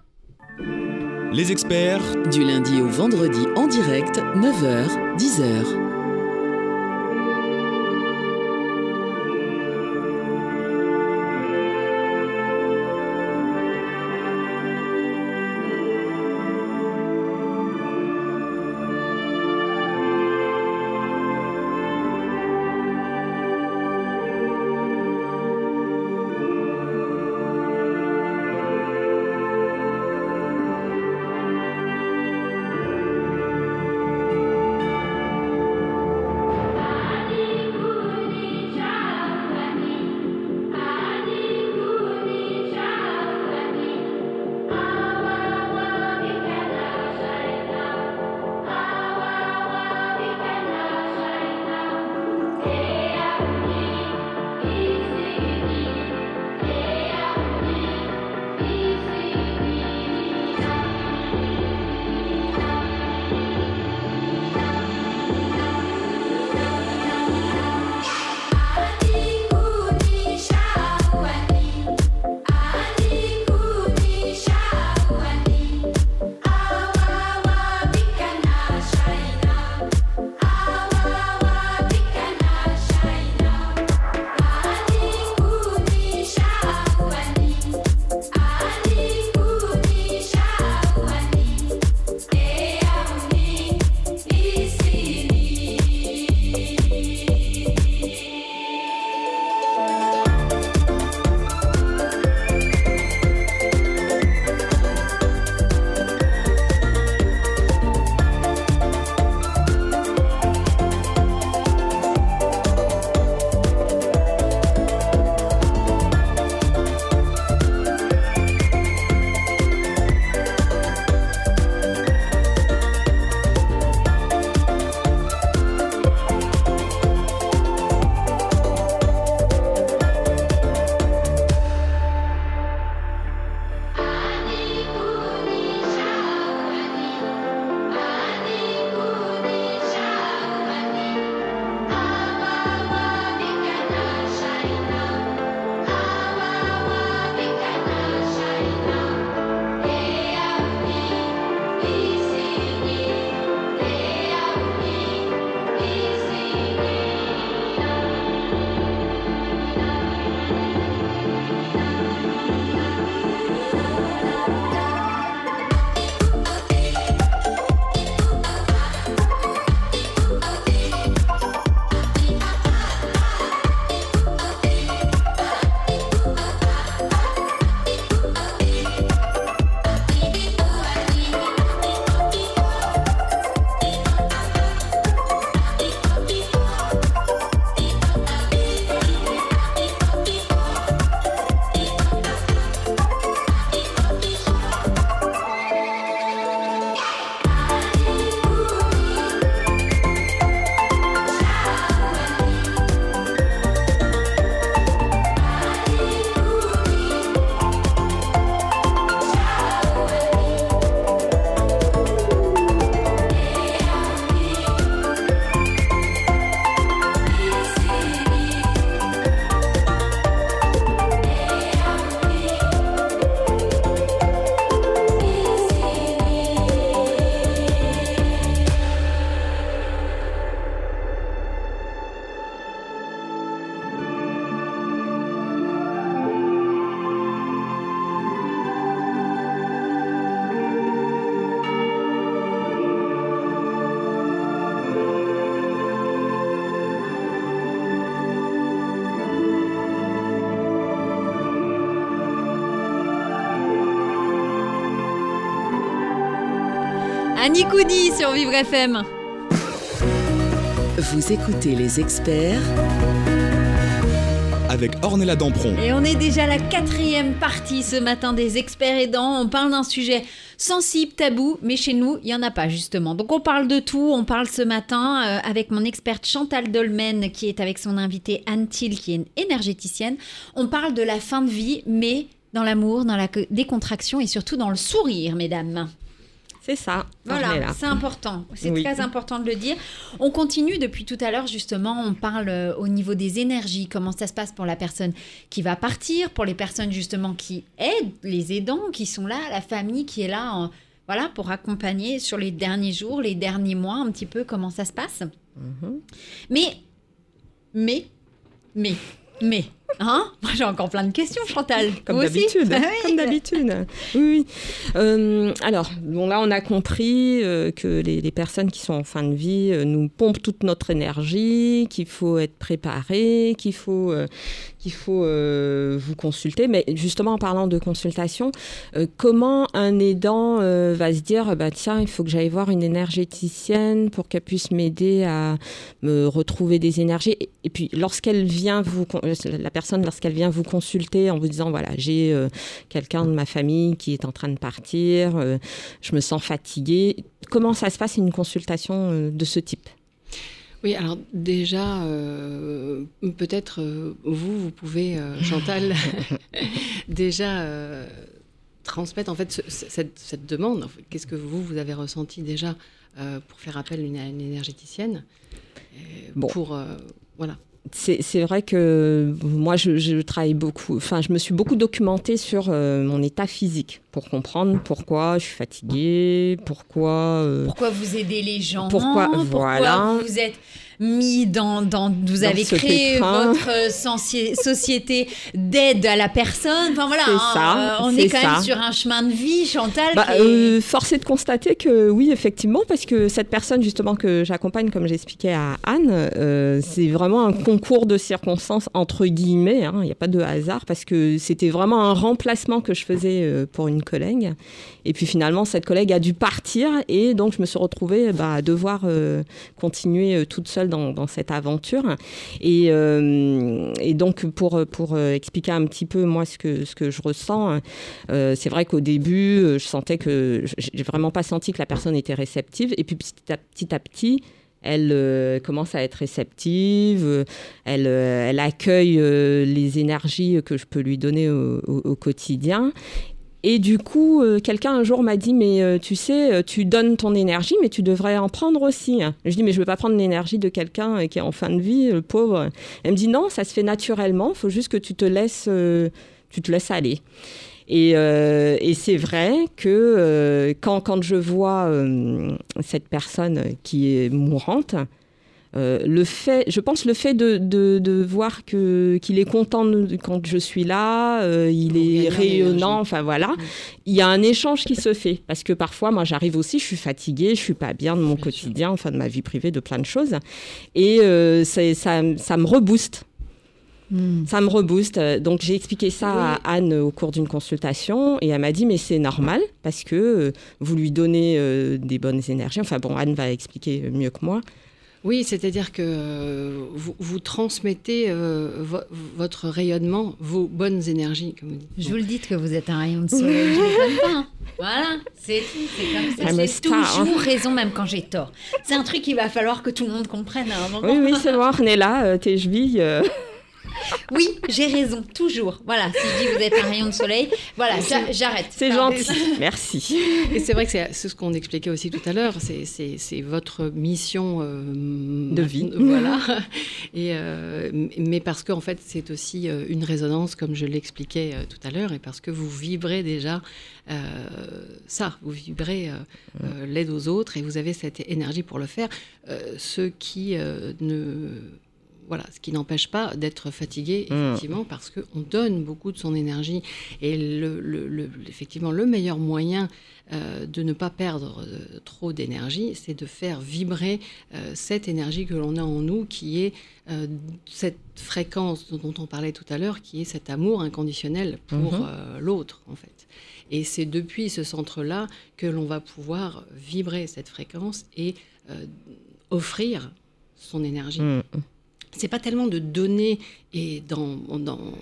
Les experts. Du lundi au vendredi en direct, 9h, 10h. Annie Coudi sur Vivre FM. Vous écoutez les experts avec Ornella Dampron. Et on est déjà à la quatrième partie ce matin des experts aidants. On parle d'un sujet sensible, tabou, mais chez nous, il n'y en a pas justement. Donc on parle de tout. On parle ce matin euh, avec mon experte Chantal Dolmen qui est avec son invitée Anne Thiel qui est une énergéticienne. On parle de la fin de vie, mais dans l'amour, dans la décontraction et surtout dans le sourire, mesdames. C'est ça. Voilà, c'est important. C'est très important de le dire. On continue depuis tout à l'heure, justement. On parle euh, au niveau des énergies, comment ça se passe pour la personne qui va partir, pour les personnes, justement, qui aident, les aidants, qui sont là, la famille qui est là, voilà, pour accompagner sur les derniers jours, les derniers mois, un petit peu comment ça se passe. Mhm. Mais, mais, mais, mais, Hein? Moi, j'ai encore plein de questions, Chantal. Comme d'habitude. Comme d'habitude. Oui, oui. Euh, alors, bon, là, on a compris euh, que les, personnes qui sont en fin de vie euh, nous pompent toute notre énergie, qu'il faut être préparé, qu'il faut, qu'il faut vous consulter. Mais justement, en parlant de consultation, comment un aidant va se dire bah, tiens, il faut que j'aille voir une énergéticienne pour qu'elle puisse m'aider à me retrouver des énergies? Et, puis, lorsqu'elle vient vous. La personne lorsqu'elle vient vous consulter en vous disant voilà, j'ai euh, quelqu'un de ma famille qui est en train de partir, euh, je me sens fatiguée. Comment ça se passe une consultation euh, de ce type? Oui, alors déjà, peut-être vous, vous pouvez, Chantal, déjà transmettre en fait cette, demande. Qu'est-ce que vous, vous avez ressenti déjà pour faire appel à une, énergéticienne? Bon. Pour, voilà c'est vrai que moi, je, travaille beaucoup, enfin, je me suis beaucoup documentée sur euh, mon état physique pour comprendre pourquoi je suis fatiguée, pourquoi... Euh, pourquoi vous aidez les gens, pourquoi, voilà. vous êtes mis dans, dans vous avez créé votre euh, société d'aide à la personne. Enfin voilà, hein, on est quand même sur un chemin de vie, Chantal. Bah, force est de constater que oui, effectivement, parce que cette personne justement que j'accompagne, comme j'expliquais à Anne, c'est vraiment un concours de circonstances entre guillemets. Hein, il n'y a pas de hasard parce que c'était vraiment un remplacement que je faisais pour une collègue. Et puis finalement, cette collègue a dû partir et donc je me suis retrouvée bah, à devoir euh, continuer euh, toute seule dans, cette aventure. Et, euh, donc pour, pour expliquer un petit peu moi ce que, ce que je ressens, c'est vrai qu'au début, je sentais que j'ai vraiment pas senti que la personne était réceptive. Et puis petit à petit, elle commence à être réceptive, elle, elle accueille les énergies que je peux lui donner au quotidien. Et du coup, euh, quelqu'un un jour m'a dit, mais euh, tu sais, euh, tu donnes ton énergie, mais tu devrais en prendre aussi. Je dis, mais je ne veux pas prendre l'énergie de quelqu'un qui est en fin de vie, le pauvre. Elle me dit, non, ça se fait naturellement, il faut juste que tu te laisses, tu te laisses aller. Et, c'est vrai que quand, quand, je vois cette personne qui est mourante, euh, le fait, je pense le fait de, de, voir que qu'il est content quand je suis là, euh, il est rayonnant, enfin voilà, mm. il y a un échange qui se fait parce que parfois moi j'arrive aussi, je suis fatiguée, je suis pas bien de mon quotidien, enfin de ma vie privée, de plein de choses, et euh, ça, ça me rebooste. Mm. Ça me rebooste. Donc j'ai expliqué ça à Anne au cours d'une consultation et elle m'a dit mais c'est normal parce que vous lui donnez des bonnes énergies. Enfin bon, Anne va expliquer mieux que moi. Oui, c'est-à-dire que euh, vous, transmettez euh, votre rayonnement, vos bonnes énergies, comme vous dites. Je vous le dis que vous êtes un rayon de soleil, je ne pas. Hein. Voilà, c'est tout, c'est comme ça. J'ai toujours raison, même quand j'ai tort. C'est un truc qu'il va falloir que tout le monde comprenne à un moment. Oui, oui, c'est bon, on est là, tes chevilles... Oui, j'ai raison, toujours. Voilà, si je dis vous êtes un rayon de soleil, voilà, j'arrête. C'est gentil, merci. Et c'est vrai que c'est ce qu'on expliquait aussi tout à l'heure, c'est votre mission euh, de vie. Voilà. Et, euh, mais parce qu'en fait, c'est aussi euh, une résonance, comme je l'expliquais tout à l'heure, et parce que vous vibrez déjà ça, vous vibrez l'aide aux autres et vous avez cette énergie pour le faire. ceux qui ne voilà, ce qui n'empêche pas d'être fatigué, Mm. effectivement, parce qu'on donne beaucoup de son énergie. Et le, le- le- effectivement, le meilleur moyen euh, de ne pas perdre euh, trop d'énergie, c'est de faire vibrer euh, cette énergie que l'on a en nous, qui est cette fréquence dont on parlait tout à l'heure, qui est cet amour inconditionnel pour Mhm. l'autre, en fait. Et c'est depuis ce centre-là que l'on va pouvoir vibrer cette fréquence et offrir son énergie. Mm. C'est pas tellement de donner et dans, dans-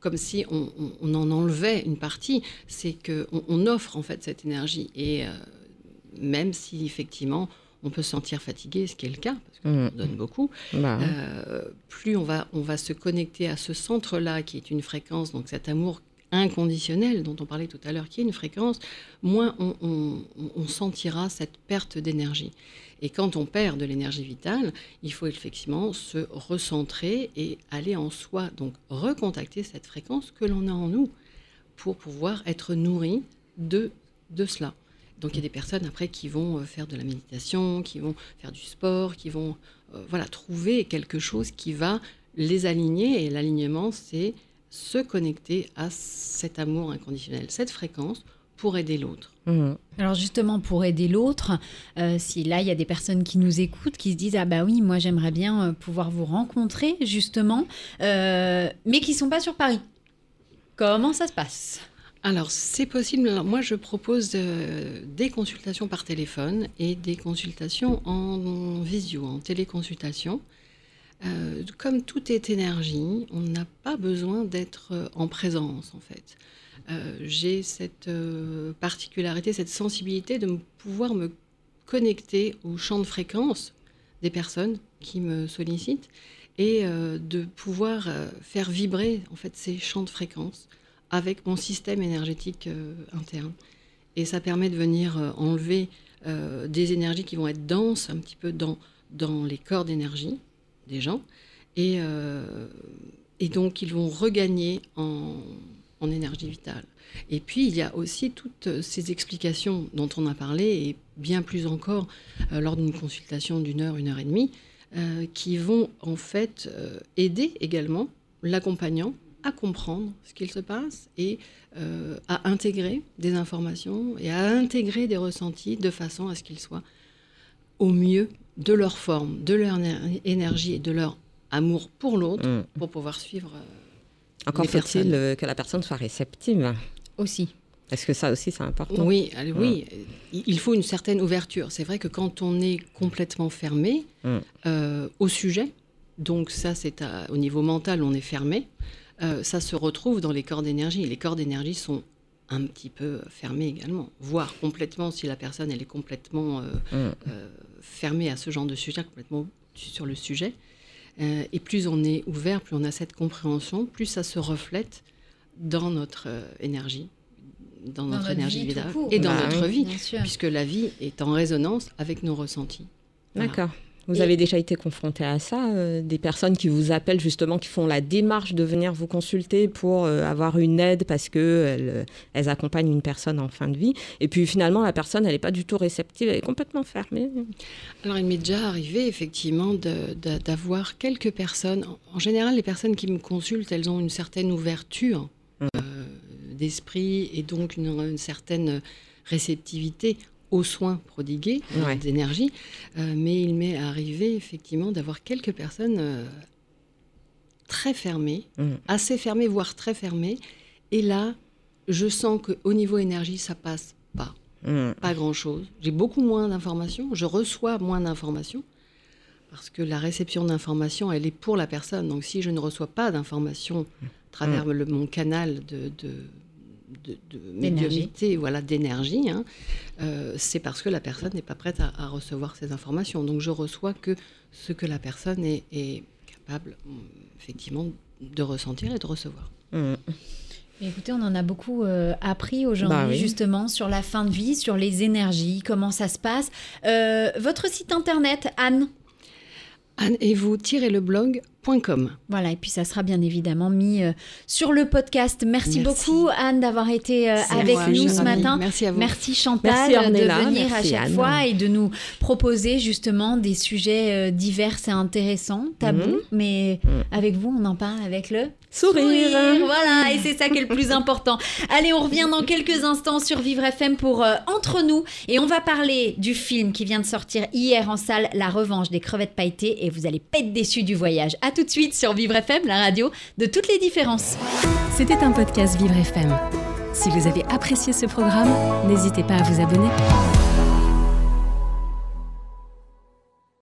comme si on, on- on en enlevait une partie, c'est que on, on offre en fait cette énergie et euh, même si effectivement on peut se sentir fatigué, ce qui est le cas parce qu'on Mm. donne beaucoup, Bah, euh, plus on va, on va se connecter à ce centre-là qui est une fréquence, donc cet amour inconditionnel dont on parlait tout à l'heure, qui est une fréquence, moins on sentira cette perte d'énergie. Et quand on perd de l'énergie vitale, il faut effectivement se recentrer et aller en soi, donc recontacter cette fréquence que l'on a en nous pour pouvoir être nourri de, de cela. Donc il y a des personnes après qui vont euh, faire de la méditation, qui vont faire du sport, qui vont euh, voilà, trouver quelque chose qui va les aligner. Et l'alignement, c'est se connecter à cet amour inconditionnel, cette fréquence pour aider l'autre. mm. Alors justement, pour aider l'autre, euh, si là, il y a des personnes qui nous écoutent, qui se disent, ah bah oui, moi j'aimerais bien euh, pouvoir vous rencontrer, justement, euh, mais qui sont pas sur Paris. Comment ça se passe? Alors, c'est possible. Alors, moi, je propose euh, des consultations par téléphone et des consultations en visio, en téléconsultation. Euh, comme tout est énergie, on n'a pas besoin d'être euh, en présence, en fait. Euh, J'ai cette particularité, cette sensibilité de pouvoir me connecter au champ de fréquence des personnes qui me sollicitent et de pouvoir faire vibrer en fait ces champs de fréquences avec mon système énergétique interne. Et ça permet de venir enlever des énergies qui vont être denses un petit peu dans les corps d'énergie des gens. Et, euh, et donc, ils vont regagner en, énergie vitale. Et puis, il y a aussi toutes ces explications dont on a parlé, et bien plus encore euh, lors d'une consultation d'une heure, une heure et demie, euh, qui vont en fait aider également l'accompagnant à comprendre ce qu'il se passe et à intégrer des informations et à intégrer des ressentis de façon à ce qu'ils soient au mieux de leur forme, de leur éner- énergie et de leur amour pour l'autre Mm. pour pouvoir suivre. euh, Encore faut-il que la personne soit réceptive. Aussi. Est-ce que ça aussi c'est important Oui, oui, il- il faut une certaine ouverture. C'est vrai que quand on est complètement fermé Mm. euh, au sujet, donc ça c'est au niveau mental, on est fermé, euh, ça se retrouve dans les corps d'énergie. Les corps d'énergie sont un petit peu fermés également, voire complètement si la personne elle est complètement euh, Mm. euh, fermée à ce genre de sujet, complètement sur le sujet. Euh, et plus on est ouvert, plus on a cette compréhension, plus ça se reflète dans notre euh, énergie, dans, notre, notre énergie vie et dans Bah notre oui. vie, puisque la vie est en résonance avec nos ressentis. Voilà. Vous Et- avez déjà été confronté à ça, euh, des personnes qui vous appellent justement, qui font la démarche de venir vous consulter pour euh, avoir une aide parce que elles, euh, elles accompagnent une personne en fin de vie, et puis finalement la personne elle n'est pas du tout réceptive, elle est complètement fermée. Alors, il m'est déjà arrivé effectivement d'avoir quelques personnes. En, général, les personnes qui me consultent, elles ont une certaine ouverture Mm. euh, d'esprit et donc une, une certaine réceptivité aux soins prodigués Ouais. d'énergie. Euh, mais il m'est arrivé effectivement d'avoir quelques personnes euh, très fermées, Mm. assez fermées, voire très fermées. Et là, je sens qu'au niveau énergie, ça passe pas Mm. pas grand-chose. J'ai beaucoup moins d'informations, je reçois moins d'informations, parce que la réception d'informations, elle est pour la personne. Donc si je ne reçois pas d'informations à travers le- mon canal de, de, de, de médiumnité, voilà, d'énergie, hein, euh, c'est parce que la personne n'est pas prête à, à recevoir ces informations. Donc je reçois que ce que la personne est, est capable, hum, effectivement, de ressentir et de recevoir. Mais Écoutez, on en a beaucoup euh, appris aujourd'hui, Bah oui. justement, sur la fin de vie, sur les énergies, comment ça se passe. Euh, votre site internet, Anne? Anne, et vous tirez le blog Voilà, et puis ça sera bien évidemment mis euh, sur le podcast. Merci, beaucoup Anne d'avoir été euh, avec nous ce matin. Merci à vous. Merci Chantal de venir à chaque fois et de nous proposer justement des sujets euh, divers et intéressants, tabous, mhm. mais mhm. avec vous on en parle avec le sourire. Voilà, et c'est ça qui est le plus important. Allez, on revient dans quelques instants sur Vivre FM pour Entre nous et on va parler du film qui vient de sortir hier en salle, La Revanche des crevettes pailletées et vous allez pas être déçus du voyage. Tout de suite sur Vivre FM, la radio de toutes les différences. C'était un podcast Vivre FM. Si vous avez apprécié ce programme, n'hésitez pas à vous abonner.